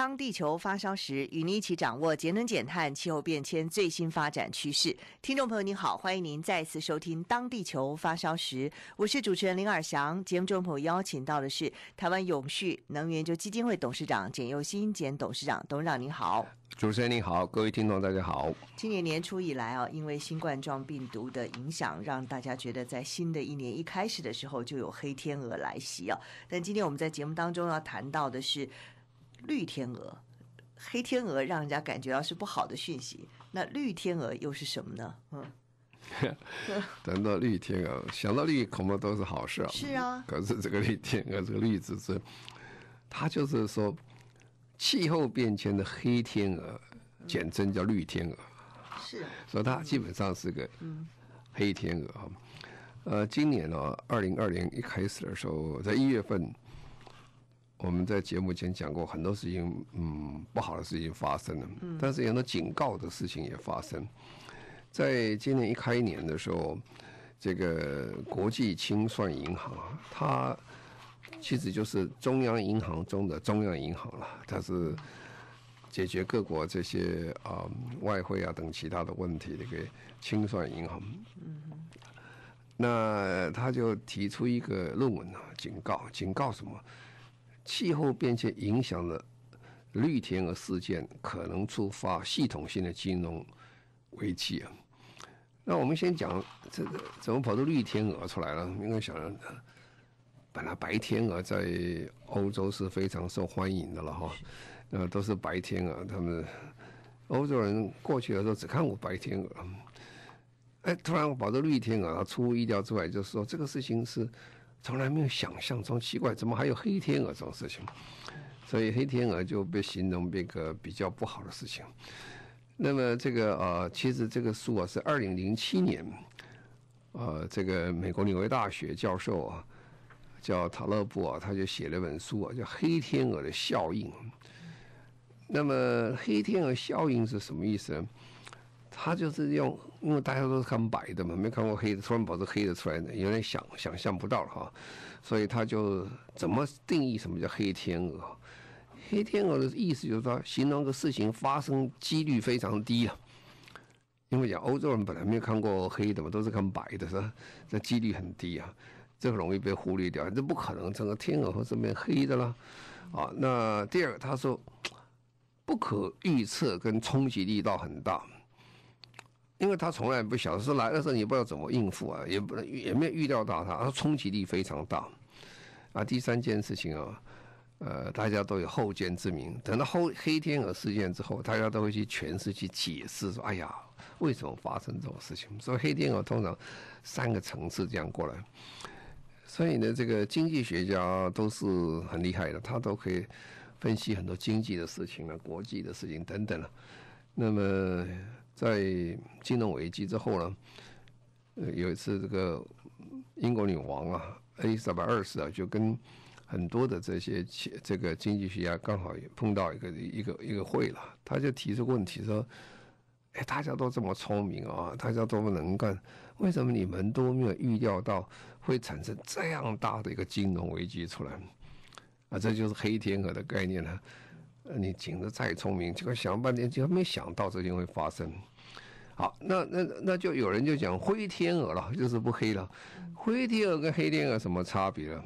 当地球发烧时，与您一起掌握节能减碳、气候变迁最新发展趋势。听众朋友您好，欢迎您再次收听《当地球发烧时》，我是主持人林尔祥。节目中朋友邀请到的是台湾永续能源研究基金会董事长简佑新简董事长，董事长您好。主持人你好，各位听众大家好。今年年初以来啊，因为新冠状病毒的影响，让大家觉得在新的一年一开始的时候就有黑天鹅来袭啊。但今天我们在节目当中要谈到的是绿天鹅、黑天鹅，让人家感觉到是不好的讯息。那绿天鹅又是什么呢？嗯，谈到绿天鹅，想到绿恐怕都是好事啊。是啊，可是这个绿天鹅，这个绿字是，它就是说。气候变迁的黑天鹅，简称叫绿天鹅，是，所以它基本上是个黑天鹅啊。呃，今年呢，二零二零一开始的时候，在一月份，我们在节目前讲过很多事情，嗯，不好的事情发生了，但是有很多警告的事情也发生。在今年一开年的时候，这个国际清算银行啊，它。其实就是中央银行中的中央银行了，它是解决各国这些啊、呃、外汇啊等其他的问题的一个清算银行。嗯，那他就提出一个论文啊，警告，警告什么？气候变迁影响了绿天鹅事件可能触发系统性的金融危机啊。那我们先讲这个怎么跑出绿天鹅出来了？应该想。本来白天鹅在欧洲是非常受欢迎的了哈，呃，都是白天鹅，他们欧洲人过去的时候只看过白天鹅，哎，突然我跑到绿天鹅，出乎意料之外，就是说这个事情是从来没有想象中奇怪，怎么还有黑天鹅这种事情？所以黑天鹅就被形容这个比较不好的事情。那么这个呃，其实这个书啊是二零零七年，呃，这个美国纽约大学教授啊。叫塔勒布啊，他就写了一本书啊，叫《黑天鹅的效应》。那么，黑天鹅效应是什么意思呢？他就是用，因为大家都是看白的嘛，没看过黑的，突然跑出黑的出来的，有点想想象不到了哈。所以他就怎么定义什么叫黑天鹅？黑天鹅的意思就是说，形容个事情发生几率非常低啊。因为讲欧洲人本来没有看过黑的嘛，都是看白的，是吧？这几率很低啊。这个容易被忽略掉，这不可能，整个天鹅会这边黑的啦，啊，那第二个他说不可预测跟冲击力道很大，因为他从来不晓得说来的时候你不知道怎么应付啊，也不能也没有预料到他，他冲击力非常大，啊，第三件事情啊，呃，大家都有后见之明，等到后黑天鹅事件之后，大家都会去诠释去解释说，哎呀，为什么发生这种事情？所以黑天鹅通常三个层次这样过来。所以呢，这个经济学家都是很厉害的，他都可以分析很多经济的事情了、国际的事情等等了。那么在金融危机之后呢，呃，有一次这个英国女王啊，伊丽莎白二世啊，就跟很多的这些这个经济学家刚好也碰到一个一个一个会了，他就提出问题说。哎，大家都这么聪明啊，大家都么能干，为什么你们都没有预料到会产生这样大的一个金融危机出来？啊，这就是黑天鹅的概念了。你警得再聪明，结果想半天结果没想到这件会发生。好，那那那就有人就讲灰天鹅了，就是不黑了。灰天鹅跟黑天鹅什么差别呢？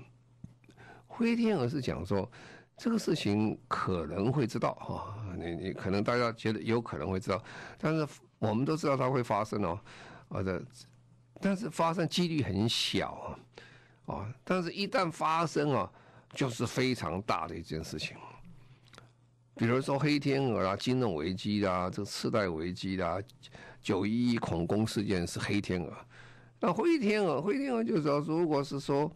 灰天鹅是讲说。这个事情可能会知道哈，你你可能大家觉得有可能会知道，但是我们都知道它会发生哦，啊的，但是发生几率很小啊，啊，但是一旦发生啊，就是非常大的一件事情。比如说黑天鹅啦、金融危机啦、这个次贷危机啦、九一一恐攻事件是黑天鹅，那灰天鹅，灰天鹅就是说，如果是说。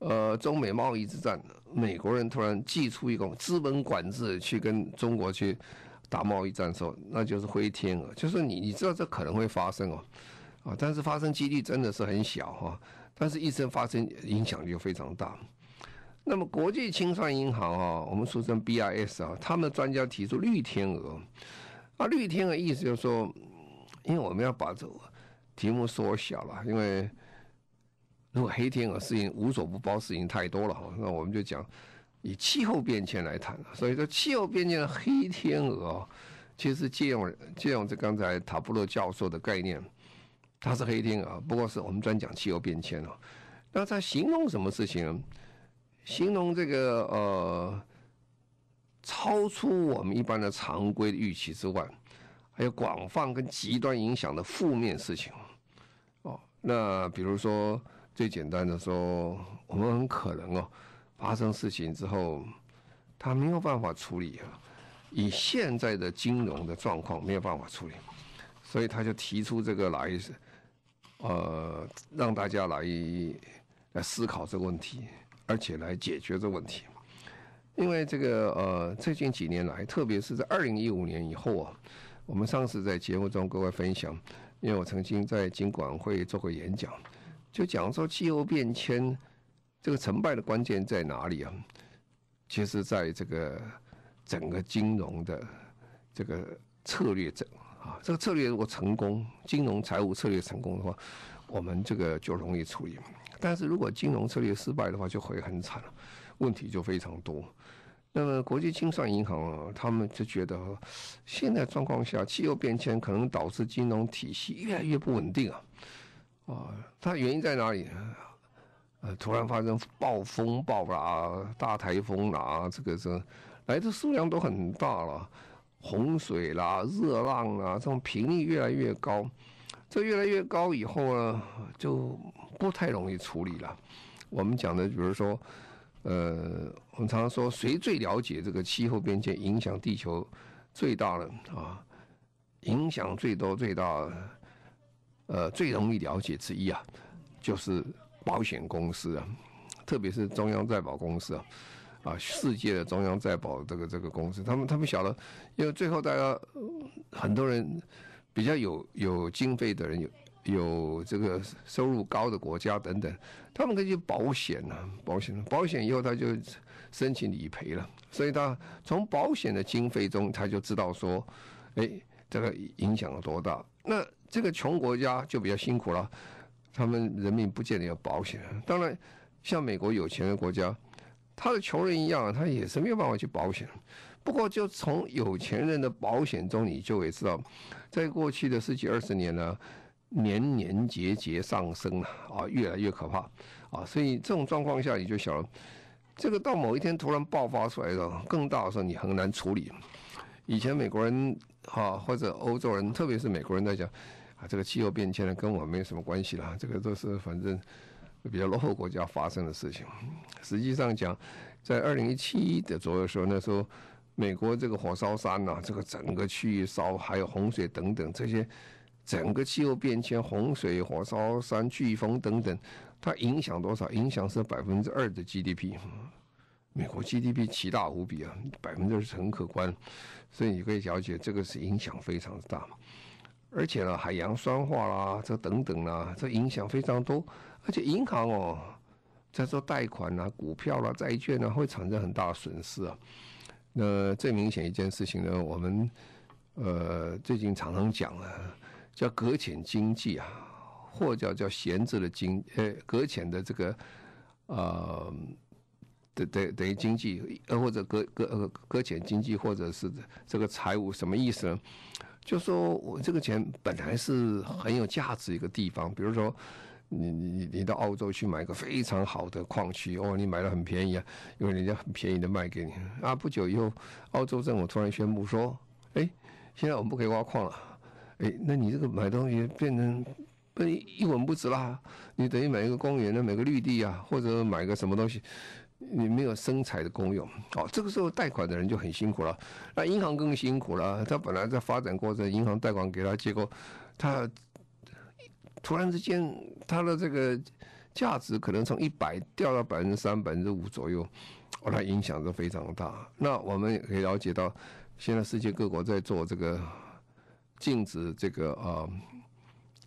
呃，中美贸易之战，美国人突然祭出一种资本管制去跟中国去打贸易战的时候，那就是灰天鹅，就是你你知道这可能会发生哦，啊，但是发生几率真的是很小哈，但是一生发生，影响就非常大。那么国际清算银行啊，我们俗称 BIS 啊，他们专家提出绿天鹅，啊，绿天鹅意思就是说，因为我们要把这题目缩小了，因为。如果黑天鹅事情无所不包，事情太多了哈，那我们就讲以气候变迁来谈。所以说，气候变迁的黑天鹅，其实借用借用这刚才塔布洛教授的概念，它是黑天鹅，不过是我们专讲气候变迁哦。那它形容什么事情呢？形容这个呃，超出我们一般的常规的预期之外，还有广泛跟极端影响的负面事情。哦，那比如说。最简单的说，我们很可能哦，发生事情之后，他没有办法处理啊，以现在的金融的状况没有办法处理，所以他就提出这个来，呃，让大家来来思考这个问题，而且来解决这个问题。因为这个呃，最近几年来，特别是在二零一五年以后啊，我们上次在节目中各位分享，因为我曾经在金管会做过演讲。就讲说气候变迁这个成败的关键在哪里啊？其实在这个整个金融的这个策略整啊，这个策略如果成功，金融财务策略成功的话，我们这个就容易处理。但是如果金融策略失败的话，就会很惨了，问题就非常多。那么国际清算银行啊，他们就觉得现在状况下，气候变迁可能导致金融体系越来越不稳定啊。啊，它原因在哪里？呃，突然发生暴风暴啦、大台风啦，这个是来的数量都很大了，洪水啦、热浪啦，这种频率越来越高。这越来越高以后呢，就不太容易处理了。我们讲的，比如说，呃，我们常常说，谁最了解这个气候变迁影响地球最大的啊？影响最多最大。呃，最容易了解之一啊，就是保险公司啊，特别是中央再保公司啊，啊，世界的中央再保这个这个公司，他们他们晓得，因为最后大家很多人比较有有经费的人，有有这个收入高的国家等等，他们可以去保险啊，保险保险以后他就申请理赔了，所以他从保险的经费中他就知道说，哎，这个影响有多大，那。这个穷国家就比较辛苦了，他们人民不见得有保险。当然，像美国有钱的国家，他的穷人一样，他也是没有办法去保险。不过，就从有钱人的保险中，你就会知道，在过去的十几二十年呢，年年节节上升了啊，越来越可怕啊。所以这种状况下，你就晓得，这个到某一天突然爆发出来的更大的时候，你很难处理。以前美国人哈或者欧洲人，特别是美国人在讲啊。这个气候变迁呢，跟我没有什么关系了。这个都是反正比较落后国家发生的事情。实际上讲，在二零一七的左右时候，那时候美国这个火烧山呐、啊，这个整个区域烧，还有洪水等等这些，整个气候变迁、洪水、火烧山、飓风等等，它影响多少？影响是百分之二的 GDP。美国 GDP 奇大无比啊，百分之二是很可观，所以你可以了解这个是影响非常大。而且呢，海洋酸化啦，这等等啦，这影响非常多。而且银行哦，在做贷款啊、股票啦、债券啊，会产生很大的损失啊。那最明显一件事情呢，我们呃最近常常讲啊，叫搁浅经济啊，或叫叫闲置的经呃搁浅的这个呃的等等于经济，呃或者搁搁呃搁浅经济，或者是这个财务，什么意思呢？就说我这个钱本来是很有价值一个地方，比如说你你你到澳洲去买个非常好的矿区哦，你买的很便宜啊，因为人家很便宜的卖给你啊。不久以后，澳洲政府突然宣布说，哎，现在我们不可以挖矿了，哎，那你这个买东西变成不一文不值啦，你等于买一个公园的，买个绿地啊，或者买个什么东西。你没有生财的功用，哦，这个时候贷款的人就很辛苦了，那银行更辛苦了。他本来在发展过程，银行贷款给他，结果他突然之间他的这个价值可能从一百掉到百分之三、百分之五左右，哦，它影响都非常大。那我们也可以了解到，现在世界各国在做这个禁止这个呃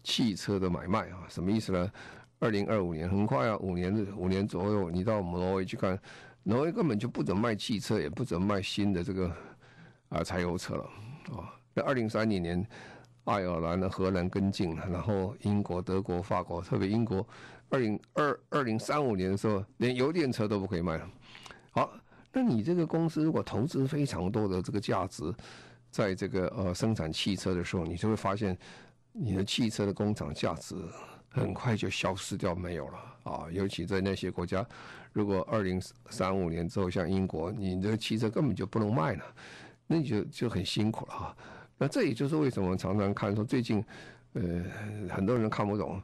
汽车的买卖啊，什么意思呢？二零二五年很快啊，五年五年左右，你到我们挪威去看，挪威根本就不准卖汽车，也不准卖新的这个啊柴油车了啊。那二零三零年，爱尔兰荷兰跟进了，然后英国、德国、法国，特别英国，二零二二零三五年的时候，连油电车都不可以卖了。好，那你这个公司如果投资非常多的这个价值，在这个呃生产汽车的时候，你就会发现你的汽车的工厂价值。很快就消失掉，没有了啊！尤其在那些国家，如果二零三五年之后，像英国，你的汽车根本就不能卖了，那你就就很辛苦了哈。那这也就是为什么常常看说最近，呃，很多人看不懂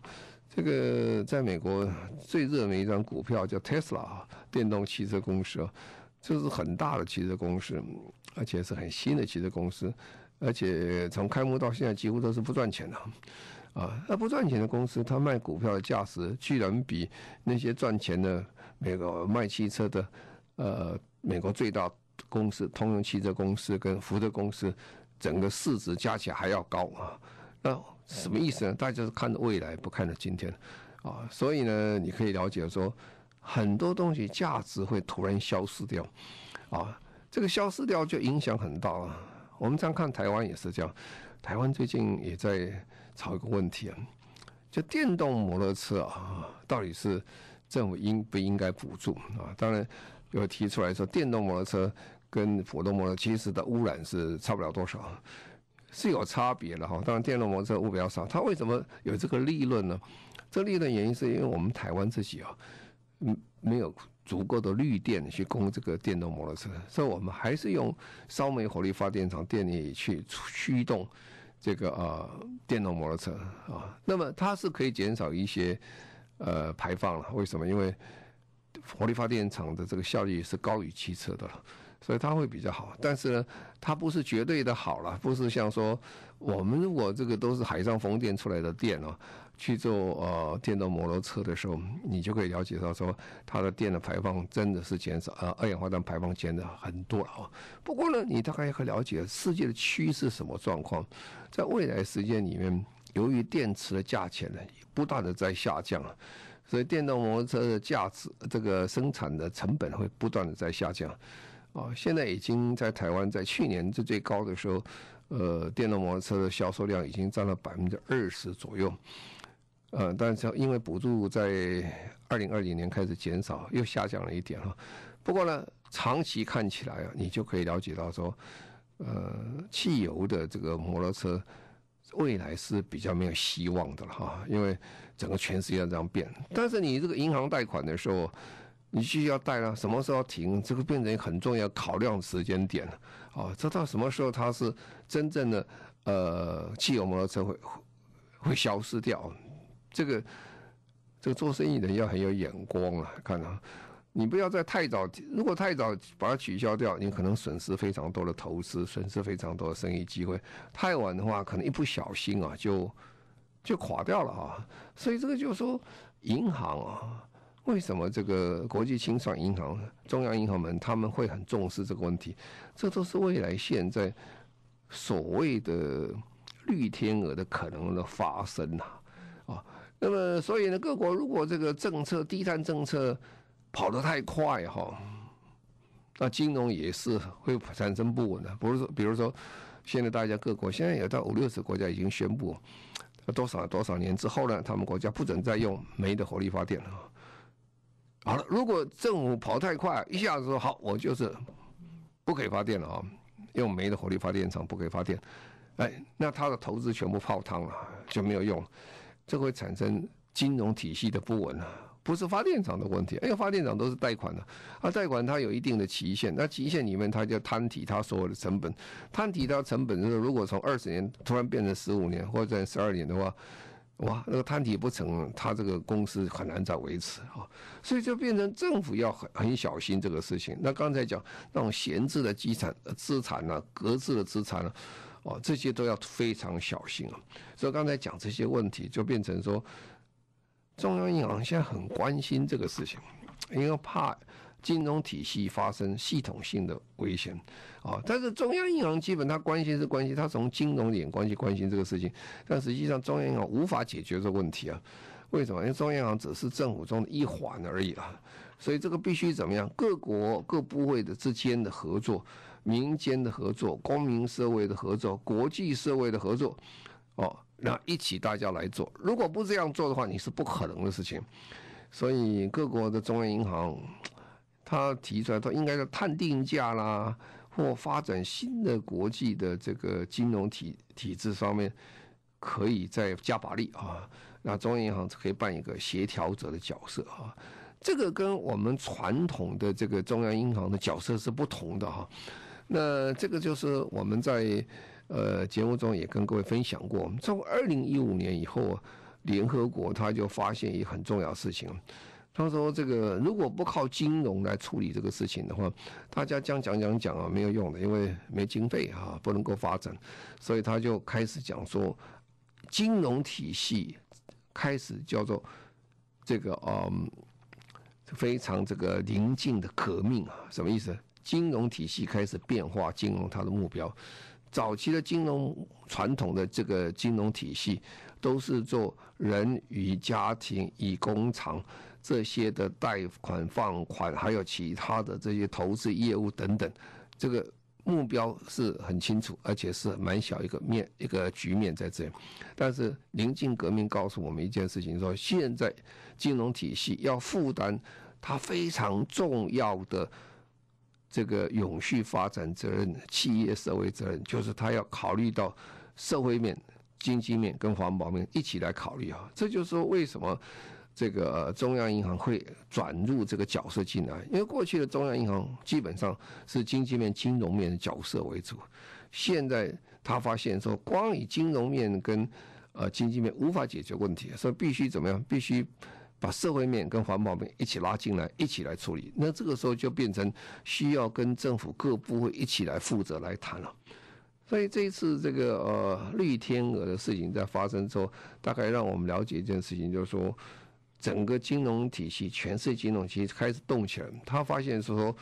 这个，在美国最热门一张股票叫 Tesla 电动汽车公司，这是很大的汽车公司，而且是很新的汽车公司，而且从开幕到现在几乎都是不赚钱的。啊，那不赚钱的公司，它卖股票的价值居然比那些赚钱的美国卖汽车的，呃，美国最大公司通用汽车公司跟福特公司，整个市值加起来还要高啊。那什么意思呢？大家是看着未来，不看着今天啊。所以呢，你可以了解说，很多东西价值会突然消失掉啊。这个消失掉就影响很大啊。我们这样看台湾也是这样，台湾最近也在。吵一个问题啊，就电动摩托车啊，到底是政府应不应该补助啊？当然有提出来说，电动摩托车跟普通摩托其实的污染是差不了多少，是有差别的哈。当然电动摩托车污比较少，它为什么有这个利润呢？这利润原因是因为我们台湾自己啊，嗯，没有足够的绿电去供这个电动摩托车，所以我们还是用烧煤火力发电厂电力去驱动。这个呃电动摩托车啊，那么它是可以减少一些呃排放了。为什么？因为火力发电厂的这个效率是高于汽车的了，所以它会比较好。但是呢，它不是绝对的好了，不是像说我们如果这个都是海上风电出来的电哦。去做呃电动摩托车的时候，你就可以了解到说，它的电的排放真的是减少，呃，二氧化碳排放减的很多了啊。不过呢，你大概也可以了解世界的趋势什么状况，在未来时间里面，由于电池的价钱呢不断的在下降，所以电动摩托车的价值，这个生产的成本会不断的在下降。啊，现在已经在台湾，在去年最最高的时候，呃，电动摩托车的销售量已经占了百分之二十左右。呃，但是因为补助在二零二零年开始减少，又下降了一点哈。不过呢，长期看起来啊，你就可以了解到说，呃，汽油的这个摩托车未来是比较没有希望的了哈，因为整个全世界这样变。但是你这个银行贷款的时候，你需要贷了，什么时候停，这个变成很重要考量时间点啊。这到什么时候它是真正的呃汽油摩托车会会消失掉？这个这个做生意的人要很有眼光啊！看啊，你不要再太早，如果太早把它取消掉，你可能损失非常多的投资，损失非常多的生意机会。太晚的话，可能一不小心啊，就就垮掉了啊！所以这个就是说，银行啊，为什么这个国际清算银行、中央银行们他们会很重视这个问题？这都是未来现在所谓的绿天鹅的可能的发生啊！啊。那么，所以呢，各国如果这个政策低碳政策跑得太快哈，那金融也是会产生不稳的。不是说，比如说，现在大家各国现在有到五六十国家已经宣布，多少多少年之后呢，他们国家不准再用煤的火力发电了。好了，如果政府跑太快，一下子说好，我就是不可以发电了啊，用煤的火力发电厂不可以发电，哎，那他的投资全部泡汤了，就没有用。这会产生金融体系的不稳啊，不是发电厂的问题，因为发电厂都是贷款的，啊，贷款它有一定的期限，那期限里面它就摊提它所有的成本，摊提它成本就是如果从二十年突然变成十五年或者十二年的话，哇，那个摊体不成，他这个公司很难再维持啊，所以就变成政府要很很小心这个事情。那刚才讲那种闲置的资产、资产啊，搁置的资产啊。哦，这些都要非常小心啊！所以刚才讲这些问题，就变成说，中央银行现在很关心这个事情，因为怕金融体系发生系统性的危险啊。但是中央银行基本它关心是关心，它从金融点关系关心这个事情，但实际上中央银行无法解决这问题啊。为什么？因为中央银行只是政府中的一环而已啊。所以这个必须怎么样？各国各部会的之间的合作，民间的合作，公民社会的合作，国际社会的合作，哦。那一起大家来做，如果不这样做的话，你是不可能的事情。所以各国的中央银行，他提出来，他应该是碳定价啦，或发展新的国际的这个金融体体制上面，可以再加把力啊。那中央银行可以扮一个协调者的角色啊。这个跟我们传统的这个中央银行的角色是不同的哈。那这个就是我们在。呃，节目中也跟各位分享过，从二零一五年以后，联合国他就发现一个很重要事情，他说这个如果不靠金融来处理这个事情的话，大家讲讲讲讲啊没有用的，因为没经费啊，不能够发展，所以他就开始讲说，金融体系开始叫做这个嗯非常这个临近的革命啊，什么意思？金融体系开始变化，金融它的目标。早期的金融传统的这个金融体系，都是做人与家庭与工厂这些的贷款放款，还有其他的这些投资业务等等，这个目标是很清楚，而且是蛮小一个面一个局面在这里。但是临近革命告诉我们一件事情，说现在金融体系要负担它非常重要的。这个永续发展责任、企业社会责任，就是他要考虑到社会面、经济面跟环保面一起来考虑啊。这就是说，为什么这个中央银行会转入这个角色进来？因为过去的中央银行基本上是经济面、金融面的角色为主，现在他发现说，光以金融面跟呃经济面无法解决问题，所以必须怎么样？必须。把社会面跟环保面一起拉进来，一起来处理。那这个时候就变成需要跟政府各部会一起来负责来谈了。所以这一次这个呃绿天鹅的事情在发生之后，大概让我们了解一件事情，就是说整个金融体系，全世界金融体系开始动起来。他发现说。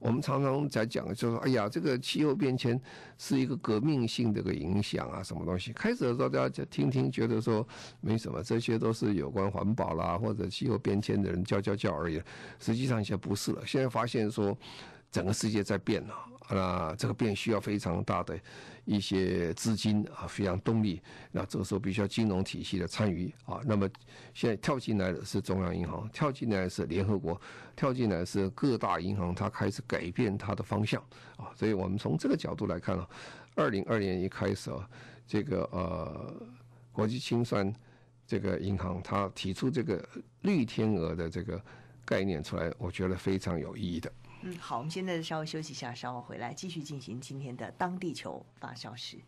我们常常在讲，就说，哎呀，这个气候变迁是一个革命性的一个影响啊，什么东西？开始的时候大家就听听，觉得说没什么，这些都是有关环保啦或者气候变迁的人叫叫叫而已。实际上现在不是了，现在发现说整个世界在变了。那这个变需要非常大的一些资金啊，非常动力。那这个时候必须要金融体系的参与啊。那么现在跳进来的是中央银行，跳进来是联合国，跳进来是各大银行，它开始改变它的方向啊。所以我们从这个角度来看啊，二零二零年开始啊，这个呃国际清算这个银行它提出这个绿天鹅的这个概念出来，我觉得非常有意义的。嗯，好，我们现在稍微休息一下，稍后回来继续进行今天的当地球发烧时。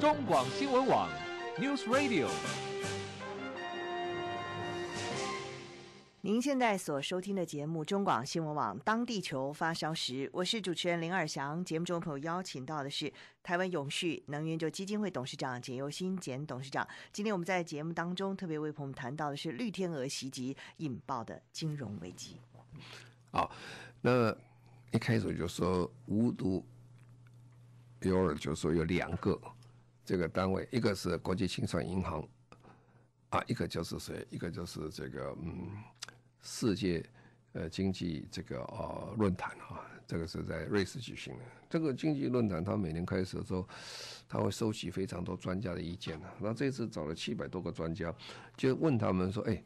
中广新闻网，News Radio。您现在所收听的节目《中广新闻网当地球发烧时》，我是主持人林尔祥。节目中朋友邀请到的是台湾永续能源就基金会董事长简又新简董事长。今天我们在节目当中特别为朋友们谈到的是绿天鹅袭击引爆的金融危机。好，那一开始就说无独有偶，就说有两个这个单位，一个是国际清算银行啊，一个就是谁？一个就是这个嗯，世界呃经济这个呃论坛啊，这个是在瑞士举行的。这个经济论坛，它每年开始的时候，他会收集非常多专家的意见啊。那这次找了七百多个专家，就问他们说：“哎。”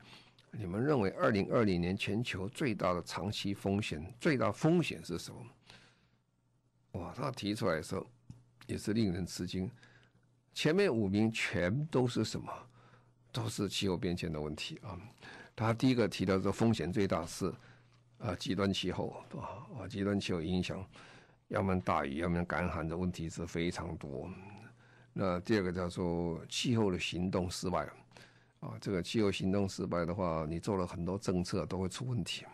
你们认为二零二零年全球最大的长期风险，最大风险是什么？哇，他提出来的时候也是令人吃惊。前面五名全都是什么？都是气候变迁的问题啊。他第一个提到的风险最大是啊极端气候啊，极端气候影响，要么大雨，要么干旱的问题是非常多。那第二个叫做气候的行动失败。啊，这个气候行动失败的话，你做了很多政策都会出问题。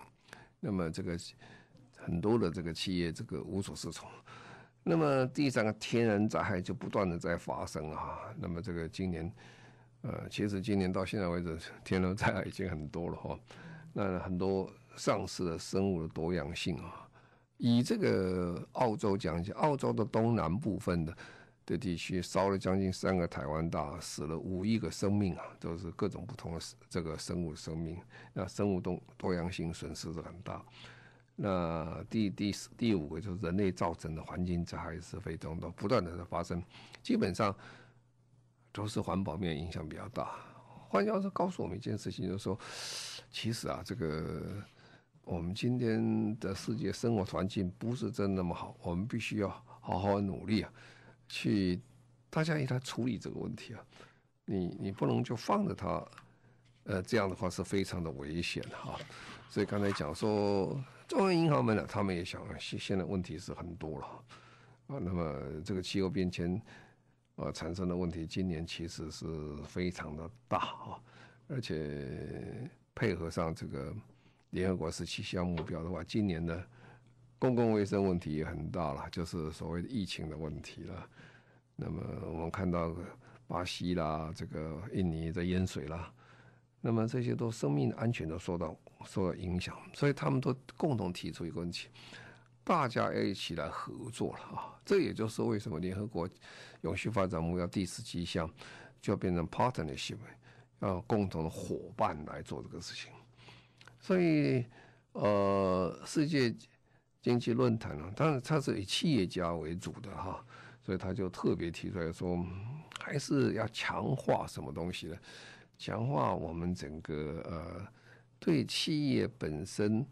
那么这个很多的这个企业这个无所适从。那么第三个天然灾害就不断的在发生啊。那么这个今年呃，其实今年到现在为止，天然灾害已经很多了哈。那很多丧失了生物的多样性啊。以这个澳洲讲一下，澳洲的东南部分的的地区烧了将近三个台湾大，死了五亿个生命啊，都是各种不同的这个生物生命，那生物多多样性损失是很大。那第第第五个就是人类造成的环境灾害是非常多，不断的在发生，基本上都是环保面影响比较大。换句话说，告诉我们一件事情，就是说，其实啊，这个。我们今天的世界生活环境不是真那么好，我们必须要好好努力啊，去大家一来处理这个问题啊。你你不能就放着它，呃，这样的话是非常的危险哈。所以刚才讲说，中央银行们呢，他们也想，现现在问题是很多了啊。那么这个气候变迁啊产生的问题，今年其实是非常的大啊，而且配合上这个。联合国十七项目标的话，今年呢公共卫生问题也很大了，就是所谓的疫情的问题了。那么我们看到巴西啦，这个印尼的淹水啦，那么这些都生命安全都受到受到影响，所以他们都共同提出一个问题：大家要一起来合作了啊！这也就是为什么联合国永续发展目标第十七项就要变成 partnership，要共同的伙伴来做这个事情。所以，呃，世界经济论坛呢，当然它是以企业家为主的哈，所以他就特别提出来说，还是要强化什么东西呢？强化我们整个呃对企业本身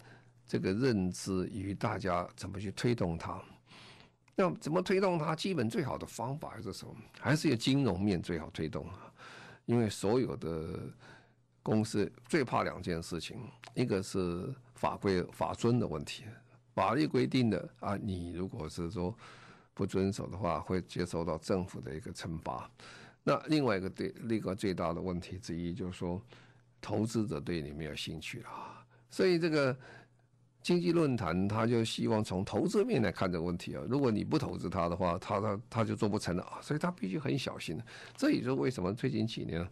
这个认知与大家怎么去推动它。那怎么推动它？基本最好的方法还是什么？还是有金融面最好推动啊，因为所有的。公司最怕两件事情，一个是法规法遵的问题，法律规定的啊，你如果是说不遵守的话，会接受到政府的一个惩罚。那另外一个对那个最大的问题之一，就是说投资者对你没有兴趣啊。所以这个经济论坛他就希望从投资面来看这个问题啊。如果你不投资他的话，他他他就做不成了啊。所以他必须很小心。这也就是为什么最近几年。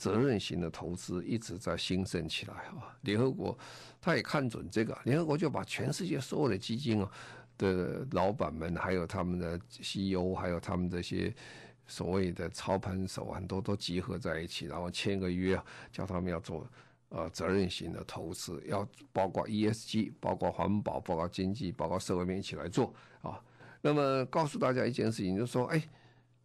责任型的投资一直在兴盛起来啊！联合国他也看准这个，联合国就把全世界所有的基金啊的老板们，还有他们的 CEO，还有他们这些所谓的操盘手，很多都集合在一起，然后签个约，叫他们要做呃责任型的投资，要包括 ESG，包括环保，包括经济，包括社会面一起来做啊。那么告诉大家一件事情，就是说，哎。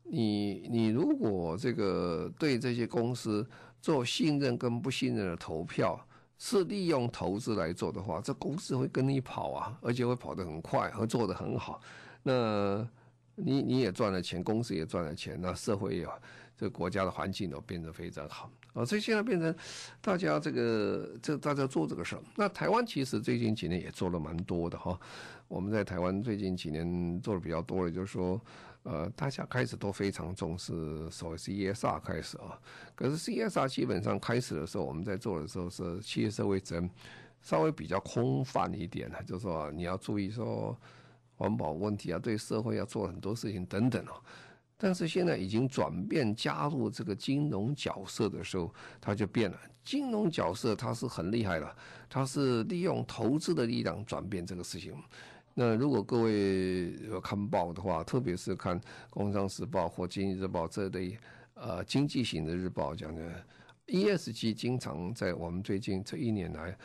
你你如果这个对这些公司做信任跟不信任的投票，是利用投资来做的话，这公司会跟你跑啊，而且会跑得很快，会做得很好。那你你也赚了钱，公司也赚了钱，那社会也这国家的环境都变得非常好啊。所以现在变成大家这个这大家做这个事儿。那台湾其实最近几年也做了蛮多的哈。我们在台湾最近几年做的比较多的，就是说。呃，大家开始都非常重视所谓 CSR 开始啊，可是 CSR 基本上开始的时候，我们在做的时候是企业社会责任稍微比较空泛一点呢，就是说你要注意说环保问题啊，对社会要做很多事情等等哦。但是现在已经转变加入这个金融角色的时候，它就变了。金融角色它是很厉害了，它是利用投资的力量转变这个事情。那如果各位有看报的话，特别是看《工商时报》或《经济日报》这类呃经济型的日报讲的 ESG，经常在我们最近这一年来，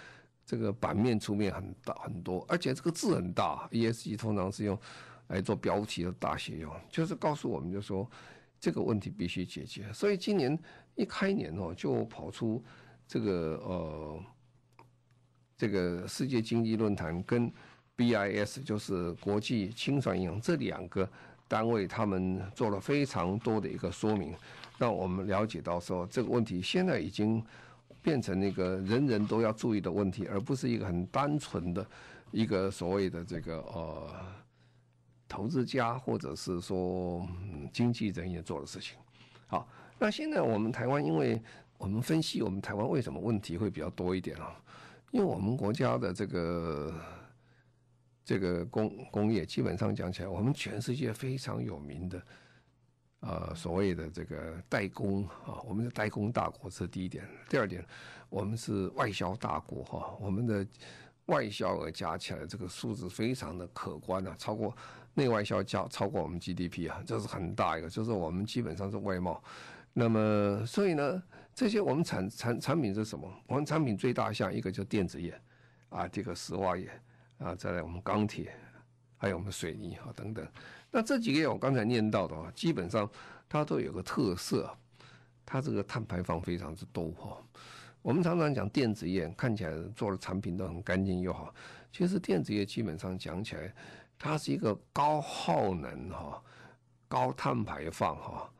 这个版面出面很大很多，而且这个字很大。ESG 通常是用来做标题的大写用，就是告诉我们就说这个问题必须解决。所以今年一开年哦，就跑出这个呃这个世界经济论坛跟。BIS 就是国际清算银行这两个单位，他们做了非常多的一个说明，让我们了解到说这个问题现在已经变成那个人人都要注意的问题，而不是一个很单纯的一个所谓的这个呃投资家或者是说经纪人也做的事情。好，那现在我们台湾，因为我们分析我们台湾为什么问题会比较多一点啊？因为我们国家的这个。这个工工业基本上讲起来，我们全世界非常有名的呃所谓的这个代工啊，我们是代工大国，这是第一点。第二点，我们是外销大国哈，我们的外销额加起来这个数字非常的可观啊，超过内外销加超过我们 GDP 啊，这是很大一个，就是我们基本上是外贸。那么所以呢，这些我们产产产品是什么？我们产品最大项一个就电子业啊，这个石化业啊，再来我们钢铁。还有我们水泥啊等等，那这几个我刚才念到的啊，基本上它都有个特色，它这个碳排放非常之多哈。我们常常讲电子业看起来做的产品都很干净又好，其实电子业基本上讲起来，它是一个高耗能哈、高碳排放哈、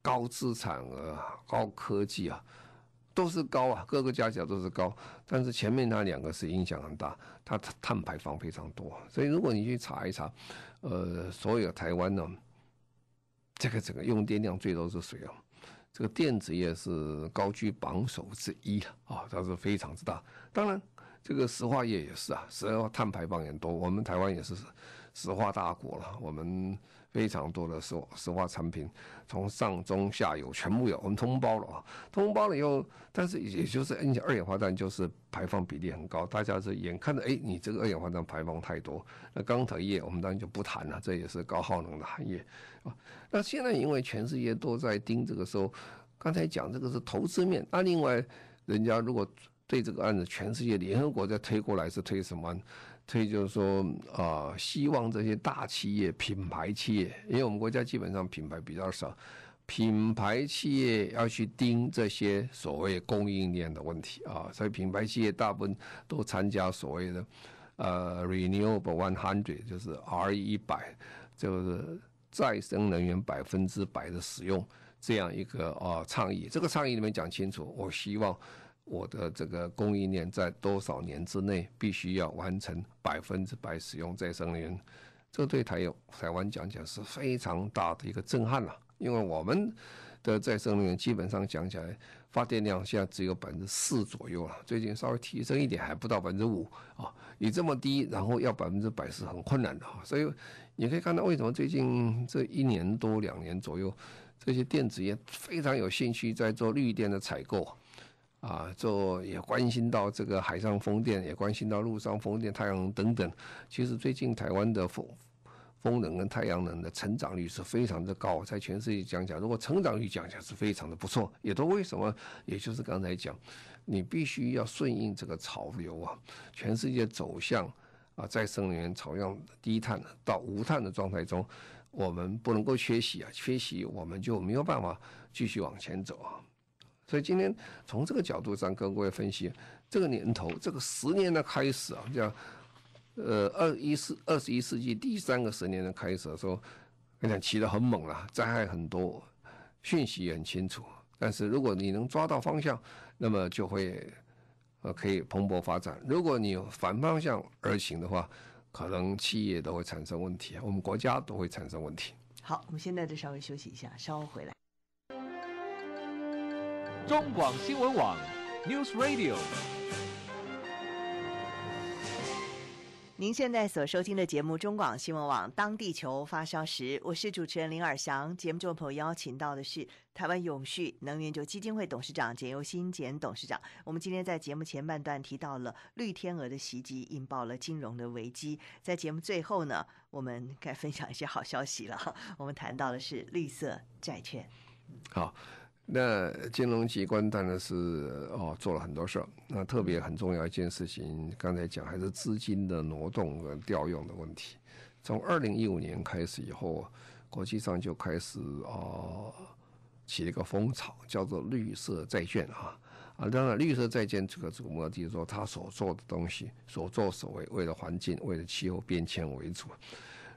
高资产额、高科技啊。都是高啊，各个加起来都是高，但是前面那两个是影响很大，它碳排放非常多，所以如果你去查一查，呃，所有台湾呢，这个整个用电量最多是谁啊？这个电子业是高居榜首之一啊，它是非常之大。当然，这个石化业也是啊，石化碳排放也多，我们台湾也是石化大国了，我们。非常多的石石化产品，从上中下游全部有，我们通包了啊，通包了以后，但是也就是而且二氧化碳就是排放比例很高，大家是眼看着哎，你这个二氧化碳排放太多，那钢铁业我们当然就不谈了，这也是高耗能的行业啊。那现在因为全世界都在盯这个时候，刚才讲这个是投资面，那另外人家如果对这个案子，全世界联合国在推过来是推什么？所以就是说啊、希望这些大企业、品牌企业，因为我们国家基本上品牌比较少，品牌企业要去盯这些所谓供应链的问题啊，所以品牌企业大部分都参加所谓的呃 Renewable One Hundred，就是 R 一百，就是再生能源百分之百的使用这样一个啊、倡议。这个倡议里面讲清楚，我希望。我的这个供应链在多少年之内必须要完成百分之百使用再生能源，这对台有台湾讲起来是非常大的一个震撼了。因为我们的再生能源基本上讲起来，发电量现在只有百分之四左右了，最近稍微提升一点，还不到百分之五啊。你这么低，然后要百分之百是很困难的啊。所以你可以看到为什么最近这一年多两年左右，这些电子业非常有兴趣在做绿电的采购。啊，啊做也关心到这个海上风电，也关心到陆上风电、太阳能等等。其实最近台湾的风风能跟太阳能的成长率是非常的高，在全世界讲讲，如果成长率讲讲是非常的不错。也都为什么？也就是刚才讲，你必须要顺应这个潮流啊，全世界走向啊再生能源、朝向低碳到无碳的状态中，我们不能够缺席啊，缺席我们就没有办法继续往前走啊。所以今天从这个角度上跟各位分析，这个年头，这个十年的开始啊，叫呃二一世二十一世纪第三个十年的开始的时候，跟你讲起得很猛了，灾害很多，讯息也很清楚。但是如果你能抓到方向，那么就会呃可以蓬勃发展。如果你反方向而行的话，可能企业都会产生问题，我们国家都会产生问题。好，我们现在就稍微休息一下，稍后回来。中广新闻网，News Radio。您现在所收听的节目《中广新闻网》，当地球发烧时，我是主持人林尔翔。节目中朋友邀请到的是台湾永续能源基金会董事长简又新简董事长。我们今天在节目前半段提到了绿天鹅的袭击，引爆了金融的危机。在节目最后呢，我们该分享一些好消息了。我们谈到的是绿色债券。好。那金融机关当然是哦做了很多事儿，那特别很重要一件事情，刚才讲还是资金的挪动和调用的问题。从二零一五年开始以后，国际上就开始哦起了一个风潮，叫做绿色债券啊啊，当然绿色债券这个主目的就是说，他所做的东西，所作所为，为了环境，为了气候变迁为主。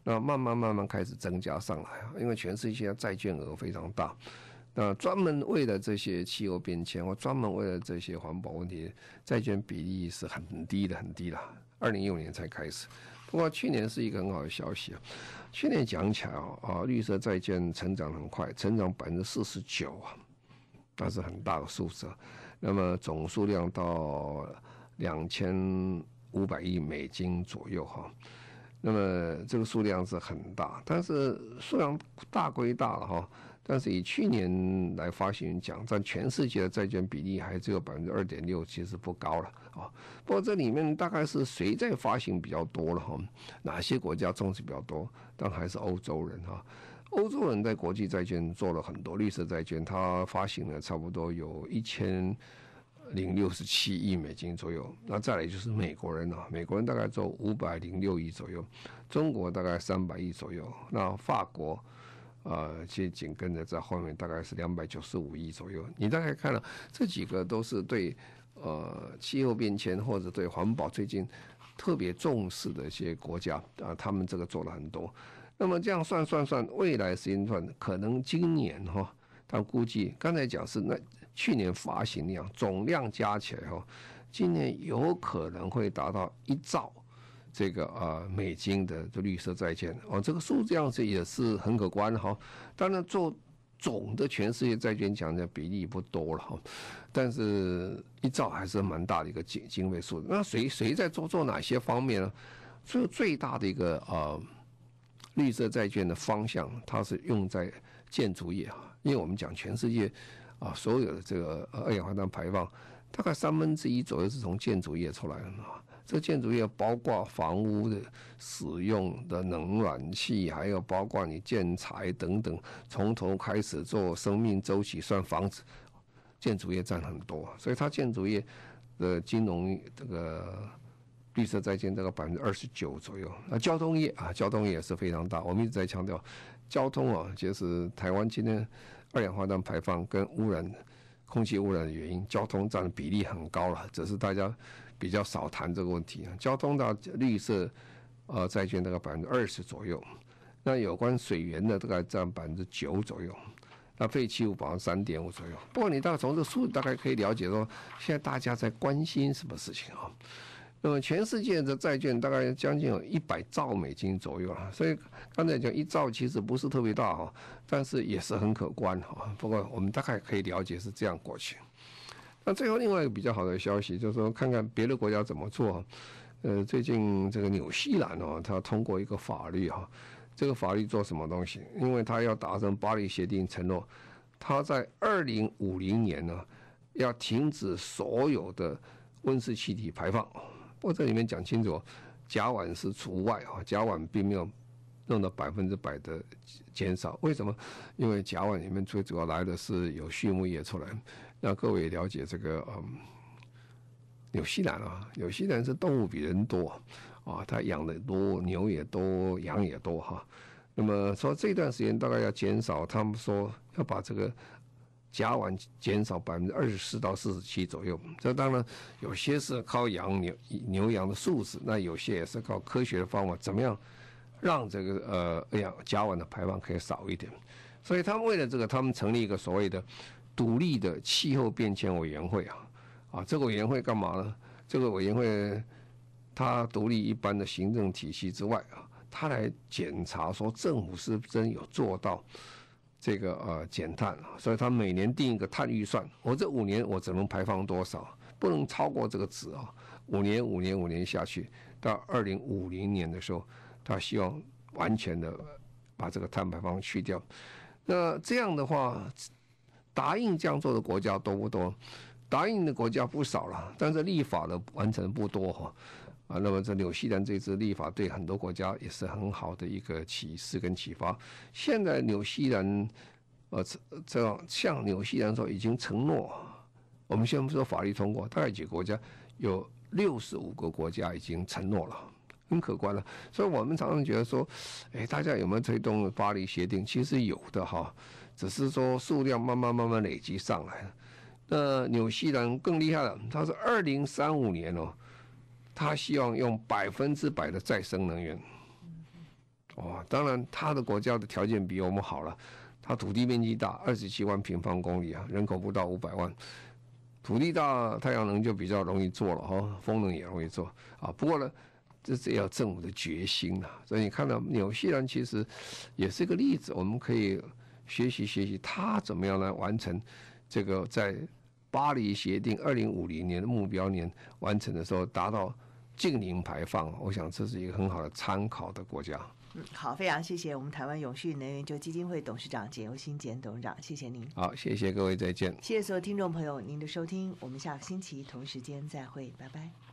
那慢慢慢慢开始增加上来啊，因为全世界债券额非常大。那专门为了这些气候变迁，或专门为了这些环保问题，债券比例是很低的，很低的。二零一五年才开始，不过去年是一个很好的消息啊。去年讲起来啊，啊，绿色债券成长很快，成长百分之四十九啊，那是很大的数字。那么总数量到两千五百亿美金左右哈。那么这个数量是很大，但是数量大归大了哈。但是以去年来发行讲，占全世界的债券比例还只有百分之二点六，其实不高了啊。不过这里面大概是谁在发行比较多了哈？哪些国家重视比较多？但还是欧洲人哈。欧洲人在国际债券做了很多绿色债券，他发行了差不多有一千零六十七亿美金左右。那再来就是美国人啊，美国人大概做五百零六亿左右，中国大概三百亿左右，那法国。呃，其实紧跟着在后面大概是两百九十五亿左右。你大概看了这几个都是对呃气候变迁或者对环保最近特别重视的一些国家啊，他们这个做了很多。那么这样算算算，未来时间段可能今年哈，他估计刚才讲是那去年发行量总量加起来哈，今年有可能会达到一兆。这个啊，美金的这绿色债券哦，这个数字样子也是很可观哈。当然，做总的全世界债券讲的比例不多了哈，但是一兆还是蛮大的一个经经费数。那谁谁在做做哪些方面呢？最最大的一个啊，绿色债券的方向，它是用在建筑业啊，因为我们讲全世界啊，所有的这个二氧化碳排放，大概三分之一左右是从建筑业出来的嘛。这建筑业包括房屋的使用的冷暖气，还有包括你建材等等，从头开始做生命周期算房子，建筑业占很多，所以它建筑业的金融这个绿色债券大概百分之二十九左右。那交通业啊，交通业也是非常大。我们一直在强调，交通啊，就是台湾今天二氧化碳排放跟污染、空气污染的原因，交通占的比例很高了，只是大家。比较少谈这个问题啊，交通的绿色呃债券大概百分之二十左右，那有关水源的大概占百分之九左右，那废弃物百分之三点五左右。不过你大概从这个数大概可以了解到，现在大家在关心什么事情啊？那么全世界的债券大概将近有一百兆美金左右啊，所以刚才讲一兆其实不是特别大哈，但是也是很可观哈。不过我们大概可以了解是这样过去。那最后另外一个比较好的消息就是说，看看别的国家怎么做。呃，最近这个纽西兰哦，它通过一个法律哈，这个法律做什么东西？因为它要达成巴黎协定承诺，它在二零五零年呢要停止所有的温室气体排放。不过这里面讲清楚，甲烷是除外啊，甲烷并没有弄到百分之百的减少。为什么？因为甲烷里面最主要来的是有畜牧业出来。让各位了解这个嗯，纽西兰啊，纽西兰是动物比人多啊，它养的多，牛也多，羊也多哈。那么说这段时间大概要减少，他们说要把这个甲烷减少百分之二十四到四十七左右。这当然有些是靠养牛牛羊的素质，那有些也是靠科学的方法，怎么样让这个呃哎呀甲烷的排放可以少一点。所以他们为了这个，他们成立一个所谓的。独立的气候变迁委员会啊，啊，这个委员会干嘛呢？这个委员会它独立一般的行政体系之外啊，它来检查说政府是不是真有做到这个呃减碳，所以他每年定一个碳预算，我这五年我只能排放多少，不能超过这个值啊。五年五年五年下去，到二零五零年的时候，他希望完全的把这个碳排放去掉。那这样的话。答应这样做的国家多不多？答应的国家不少了，但是立法的完成不多哈。啊那么这纽西兰这支立法对很多国家也是很好的一个启示跟启发。现在纽西兰，呃，这样像纽西兰说已经承诺，我们先不说法律通过，大概几个国家有六十五个国家已经承诺了，很可观了。所以我们常常觉得说，哎，大家有没有推动巴黎协定？其实有的哈。只是说数量慢慢慢慢累积上来了。那纽西兰更厉害了，他是二零三五年哦，他希望用百分之百的再生能源。哦，当然他的国家的条件比我们好了，他土地面积大，二十七万平方公里啊，人口不到五百万，土地大，太阳能就比较容易做了哈，风能也容易做啊。不过呢，这是要政府的决心啊。所以你看到纽西兰其实也是一个例子，我们可以。学习学习，他怎么样来完成这个在巴黎协定二零五零年的目标年完成的时候，达到净零排放，我想这是一个很好的参考的国家。嗯，好，非常谢谢我们台湾永续能源就基金会董事长简尤新简董事长，谢谢您。好，谢谢各位，再见。谢谢所有听众朋友您的收听，我们下个星期同时间再会，拜拜。